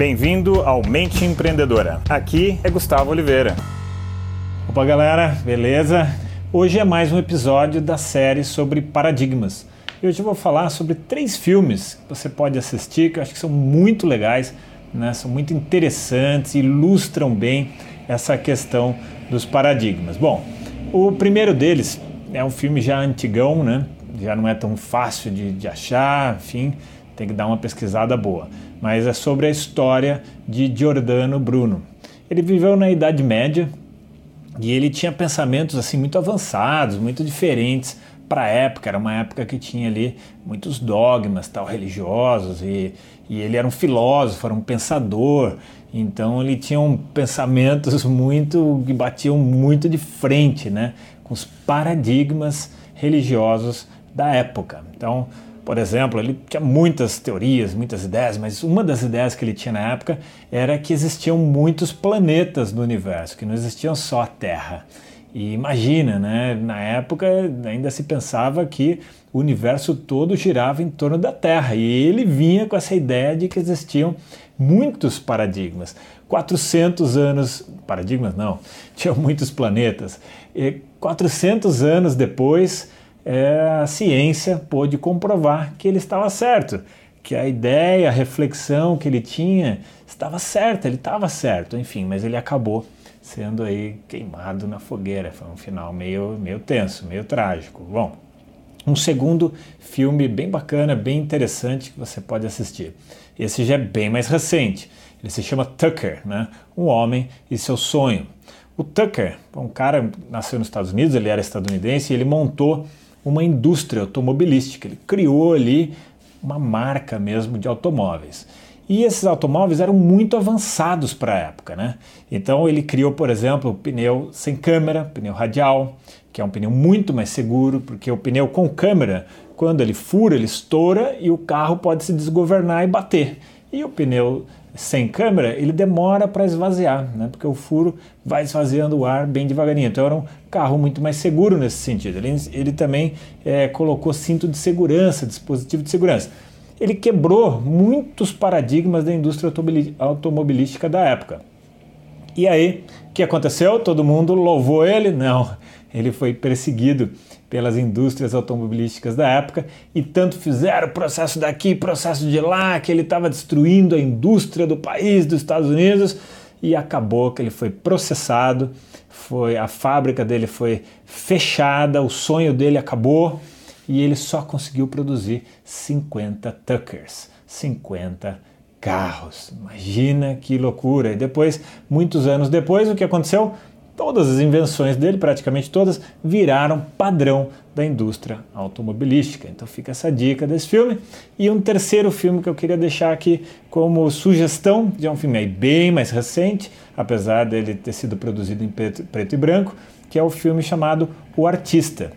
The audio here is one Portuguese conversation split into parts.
Bem-vindo ao Mente Empreendedora. Aqui é Gustavo Oliveira. Opa, galera, beleza? Hoje é mais um episódio da série sobre paradigmas. E hoje eu vou falar sobre três filmes que você pode assistir que eu acho que são muito legais, né? são muito interessantes, ilustram bem essa questão dos paradigmas. Bom, o primeiro deles é um filme já antigão, né? já não é tão fácil de, de achar, enfim, tem que dar uma pesquisada boa. Mas é sobre a história de Giordano Bruno. Ele viveu na Idade Média e ele tinha pensamentos assim muito avançados, muito diferentes para a época. Era uma época que tinha ali muitos dogmas tal religiosos e, e ele era um filósofo, era um pensador. Então ele tinha um pensamentos muito que batiam muito de frente, né, com os paradigmas religiosos da época. Então, por exemplo, ele tinha muitas teorias, muitas ideias, mas uma das ideias que ele tinha na época era que existiam muitos planetas no universo, que não existiam só a Terra. E imagina, né? Na época ainda se pensava que o universo todo girava em torno da Terra e ele vinha com essa ideia de que existiam muitos paradigmas. 400 anos, paradigmas não, tinham muitos planetas. E 400 anos depois, é, a ciência pôde comprovar que ele estava certo, que a ideia, a reflexão que ele tinha estava certa, ele estava certo, enfim, mas ele acabou sendo aí queimado na fogueira. Foi um final meio, meio tenso, meio trágico. Bom, um segundo filme bem bacana, bem interessante que você pode assistir. Esse já é bem mais recente. Ele se chama Tucker, né? Um homem e seu sonho. O Tucker, um cara nasceu nos Estados Unidos, ele era estadunidense e ele montou uma indústria automobilística. Ele criou ali uma marca mesmo de automóveis. E esses automóveis eram muito avançados para a época, né? Então ele criou, por exemplo, o pneu sem câmera, pneu radial, que é um pneu muito mais seguro, porque o pneu com câmera, quando ele fura, ele estoura e o carro pode se desgovernar e bater. E o pneu sem câmera, ele demora para esvaziar, né? porque o furo vai esvaziando o ar bem devagarinho. Então era um carro muito mais seguro nesse sentido. Ele, ele também é, colocou cinto de segurança, dispositivo de segurança. Ele quebrou muitos paradigmas da indústria automobilística da época. E aí, o que aconteceu? Todo mundo louvou ele? Não, ele foi perseguido pelas indústrias automobilísticas da época e tanto fizeram processo daqui, processo de lá, que ele estava destruindo a indústria do país, dos Estados Unidos, e acabou que ele foi processado, foi a fábrica dele foi fechada, o sonho dele acabou e ele só conseguiu produzir 50 Tuckers, 50 carros. Imagina que loucura! E depois, muitos anos depois, o que aconteceu? Todas as invenções dele, praticamente todas, viraram padrão da indústria automobilística. Então fica essa dica desse filme. E um terceiro filme que eu queria deixar aqui como sugestão, de um filme aí bem mais recente, apesar dele ter sido produzido em preto, e branco, que é o filme chamado O Artista.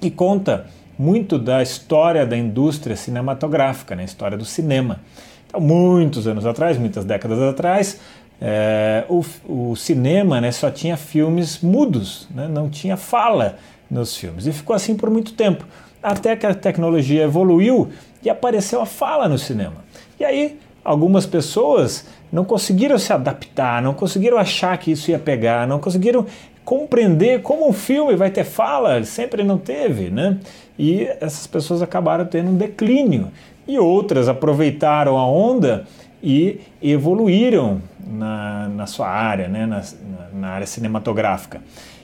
E conta muito da história da indústria cinematográfica, né? a história do cinema. Então, muitos anos atrás, muitas décadas atrás, é, o, o, cinema né, só tinha filmes mudos, né, não tinha fala nos filmes. E ficou assim por muito tempo, até que a tecnologia evoluiu e apareceu a fala no cinema. E aí, algumas pessoas não conseguiram se adaptar, não conseguiram achar que isso ia pegar, não conseguiram compreender como um filme vai ter fala, sempre não teve, né? E essas pessoas acabaram tendo um declínio. E outras aproveitaram a onda e evoluíram na, na sua área, né, na, na área cinematográfica.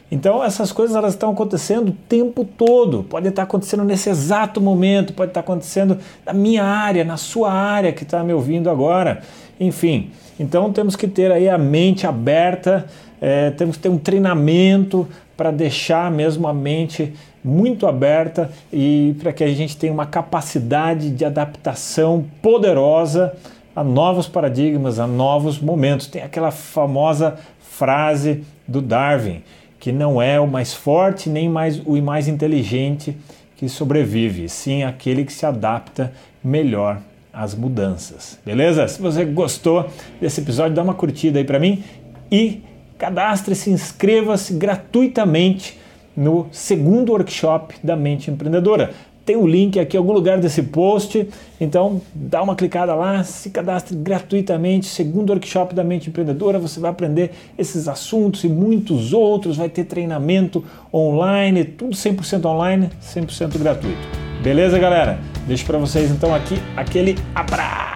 Então essas coisas elas estão acontecendo o tempo todo. Pode estar acontecendo nesse exato momento, pode estar acontecendo na minha área, na sua área que está me ouvindo agora. Enfim, então temos que ter aí a mente aberta, é, temos que ter um treinamento para deixar mesmo a mente muito aberta e para que a gente tenha uma capacidade de adaptação poderosa a novos paradigmas, a novos momentos. Tem aquela famosa frase do Darwin, que não é o mais forte nem mais o mais inteligente que sobrevive, sim aquele que se adapta melhor às mudanças. Beleza? Se você gostou desse episódio, dá uma curtida aí para mim e cadastre-se, inscreva-se gratuitamente no segundo workshop da Mente Empreendedora tem o um link aqui em algum lugar desse post. Então, dá uma clicada lá, se cadastre gratuitamente. Segundo workshop da Mente Empreendedora, você vai aprender esses assuntos e muitos outros. Vai ter treinamento online, tudo 100% online, 100% gratuito. Beleza, galera? Deixo para vocês então aqui aquele abraço.